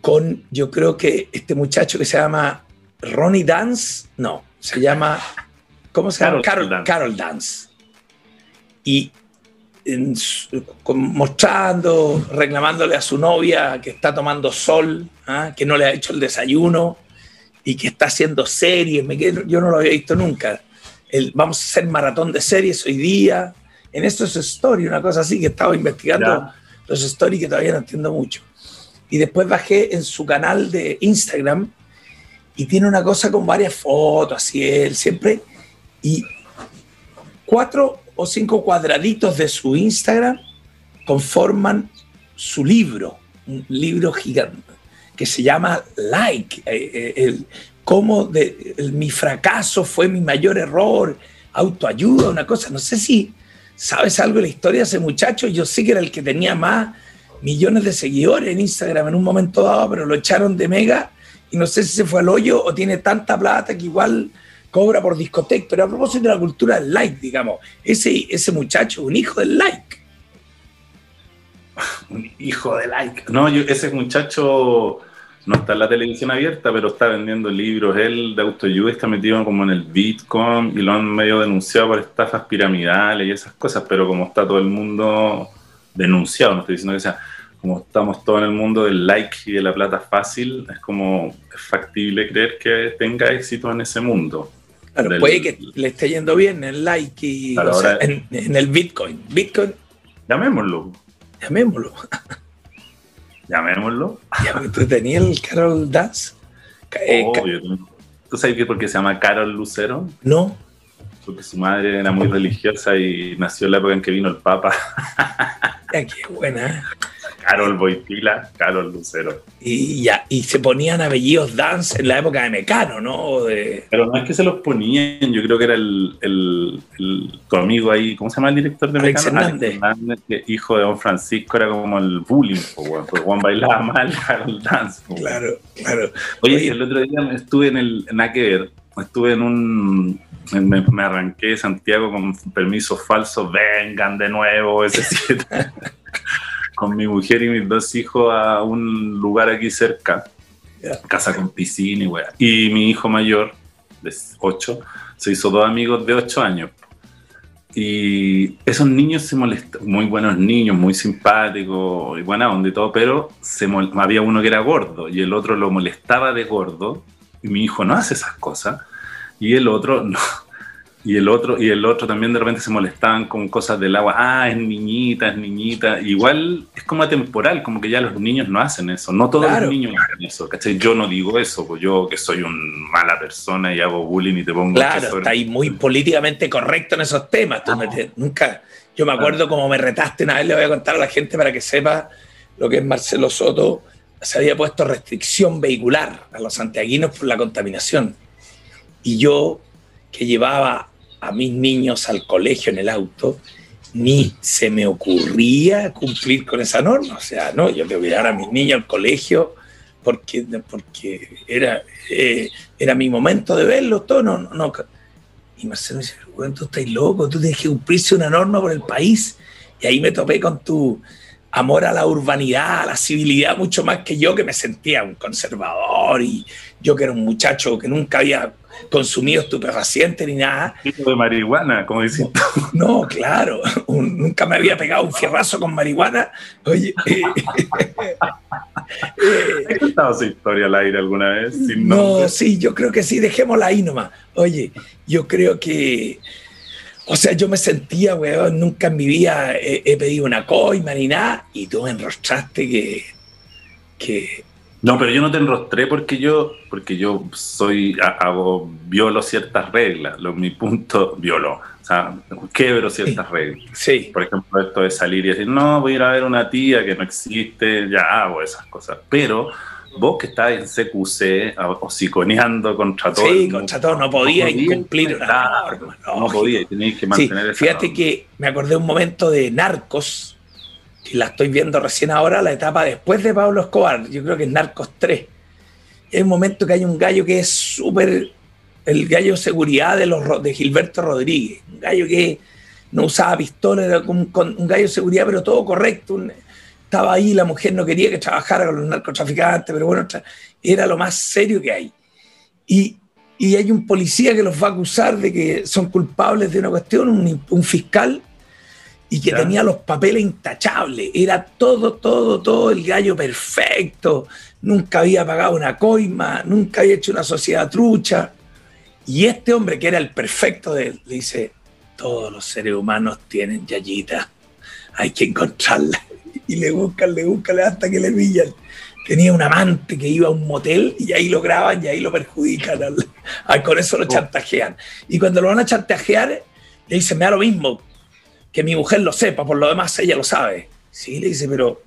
con, yo creo que este muchacho que se llama Ronnie Dance, no, se llama, ¿cómo se llama? Carol Carol, Carol Dance. Y en mostrando, reclamándole a su novia que está tomando sol, ¿ah? que no le ha hecho el desayuno y que está haciendo series, me yo no lo había visto nunca. El, vamos a hacer maratón de series hoy día. En esto es story, una cosa así que estaba investigando Ya. los stories que todavía no entiendo mucho. Y después bajé en su canal de Instagram y tiene una cosa con varias fotos, así él siempre. Y cuatro o cinco cuadraditos de su Instagram conforman su libro, un libro gigante que se llama Like, eh, eh, el, cómo de, el- mi fracaso fue mi mayor error, autoayuda, una cosa, no sé si sabes algo de la historia de ese muchacho, yo sé que era el que tenía más millones de seguidores en Instagram en un momento dado, pero lo echaron de mega y no sé si se fue al hoyo o tiene tanta plata que igual cobra por discoteca, pero a propósito de la cultura del like, digamos, ese, ese muchacho, un hijo del like. Un hijo de like. No, yo, ese muchacho no está en la televisión abierta, pero está vendiendo libros. Él de autoayuda está metido como en el Bitcoin y lo han medio denunciado por estafas piramidales y esas cosas, pero como está todo el mundo denunciado, no estoy diciendo que sea, como estamos todos en el mundo del like y de la plata fácil, es como es factible creer que tenga éxito en ese mundo. Claro, Del- puede que le esté yendo bien en like y Claro, o sea, ahora- en, en el Bitcoin. Bitcoin, Llamémoslo, llamémoslo. Llamémoslo. Ya, ¿Tú tenías el Carol Dance? Ca- eh, Obvio. ¿Tú sabes por qué se llama Carol Lucero? no, Porque su madre era muy religiosa y nació en la época en que vino el Papa. ya, qué buena. Carol Boitila, Carol Lucero. Y ya, y se ponían apellidos Dance en la época de Mecano, ¿no? De- Pero no es que se los ponían, yo creo que era el, el- el- tu amigo ahí, ¿cómo se llama el director de Alex Mecano? Hernández. Hernández, que hijo de don Francisco, era como el bullying, porque Juan bailaba mal, Carol Dance. po. Claro, claro. Oye, Oye. el otro día estuve en el, nada que ver, estuve en un, me, me arranqué de Santiago con permisos falsos, vengan de nuevo, ese con mi mujer y mis dos hijos a un lugar aquí cerca, casa con piscina y weá. Y mi hijo mayor, de 8, se hizo dos amigos de 8 años. y esos niños se molestan, muy buenos niños, muy simpáticos y buena onda y todo, pero se había uno que era gordo y el otro lo molestaba de gordo y mi hijo no hace esas cosas y el otro no. Y el otro, y el otro también de repente se molestaban con cosas del agua. Ah, es niñita, es niñita. Igual es como atemporal, como que ya los niños no hacen eso. No todos Claro. los niños hacen eso, ¿cachai? Yo no digo eso, pues yo que soy una mala persona y hago bullying y te pongo Claro, está ahí muy políticamente correcto en esos temas. Te- nunca, yo me acuerdo como me retaste una vez, le voy a contar a la gente para que sepa lo que es Marcelo Soto. Se había puesto restricción vehicular a los santiaguinos por la contaminación. Y yo, que llevaba a mis niños al colegio en el auto, ni se me ocurría cumplir con esa norma. O sea, no, yo tengo que a mis niños al colegio porque, porque era, eh, era mi momento de verlos, todo. No, no, no. Y Marcelo me dice, weón, tú estás loco, tú tienes que cumplirse una norma por el país. Y ahí me topé con tu amor a la urbanidad, a la civilidad, mucho más que yo, que me sentía un conservador y yo que era un muchacho que nunca había consumido estupefacientes ni nada. de marihuana, como dicen. No, claro, un- nunca me había pegado un fierrazo con marihuana. Oye, eh, ¿Has contado esa historia al aire alguna vez? Sin no, sí, yo creo que sí, dejémosla ahí nomás. Oye, yo creo que, o sea, yo me sentía, weón, nunca en mi vida he, he pedido una coima ni nada, y tú me enrostraste que, que No, pero yo no te enrostré porque yo, porque yo soy, ha- hago, violo ciertas reglas. Lo, mi punto, violo. O sea, quebro ciertas reglas. Sí. Por ejemplo, esto de salir y decir, no, voy a ir a ver una tía que no existe, ya hago esas cosas. Pero vos que estás en CQC o, o siconeando contra todo. Sí, contra todo, no podía incumplir una claro, norma, No, podía, tenías que Sí, mantener esa fíjate norma. que me acordé un momento de Narcos, y la estoy viendo recién ahora, la etapa después de Pablo Escobar, yo creo que es Narcos 3. Y hay un momento que hay un gallo que es súper, el gallo seguridad de, los, de Gilberto Rodríguez, un gallo que no usaba pistola, era un, con- un gallo de seguridad, pero todo correcto. un- estaba ahí, la mujer no quería que trabajara con los narcotraficantes, pero bueno, era lo más serio que hay. Y, y hay un policía que los va a acusar de que son culpables de una cuestión, un, un fiscal, y que tenía los papeles intachables. Era todo, todo, todo el gallo perfecto. Nunca había pagado una coima, nunca había hecho una sociedad trucha. Y este hombre, que era el perfecto de él, le dice, todos los seres humanos tienen yayita, hay que encontrarla. Y le buscan, le buscan hasta que le pillan. Tenía un amante que iba a un motel y ahí lo graban y ahí lo perjudican. al- al- con eso lo chantajean. Y cuando lo van a chantajear, le dicen, me da lo mismo, que mi mujer lo sepa, por lo demás ella lo sabe. Sí, le dice, pero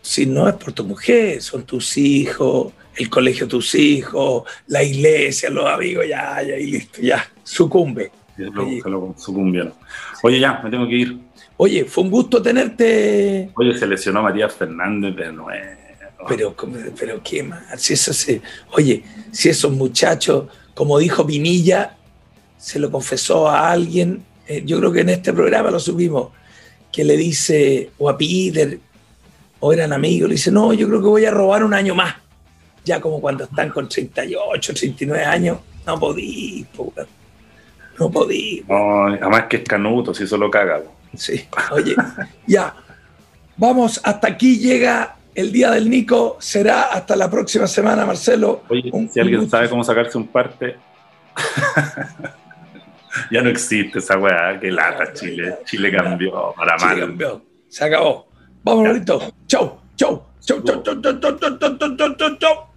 si no es por tu mujer, son tus hijos, el colegio de tus hijos, la iglesia, los amigos, ya, ya, y listo, ya, sucumbe. Se lo, se lo sucumbieron. Oye, ya, me tengo que ir. Oye, fue un gusto tenerte, Oye, se lesionó Matías Fernández de nuevo. pero, pero qué mal, si eso se, oye, si esos muchachos, como dijo Pinilla, se lo confesó a alguien, eh, yo creo que en este programa lo subimos, que le dice, o a Peter, o eran amigos, le dice, no, yo creo que voy a robar un año más. Ya como cuando están con 38, 39 años, no podí, po, no podí. No, además que es canuto, si solo caga. po. Sí, oye, ya, vamos, hasta aquí llega el día del Nico, será hasta la próxima semana, Marcelo. Oye, Un- si alguien sabe cómo sacarse un parte, ya no existe esa weá, qué lata Chile. Chile cambió para Chile mal. cambió, se acabó. Vamos, Lolito, chau, chau, chau, chau, chau, chau, chau, chau, chau, chau, chau,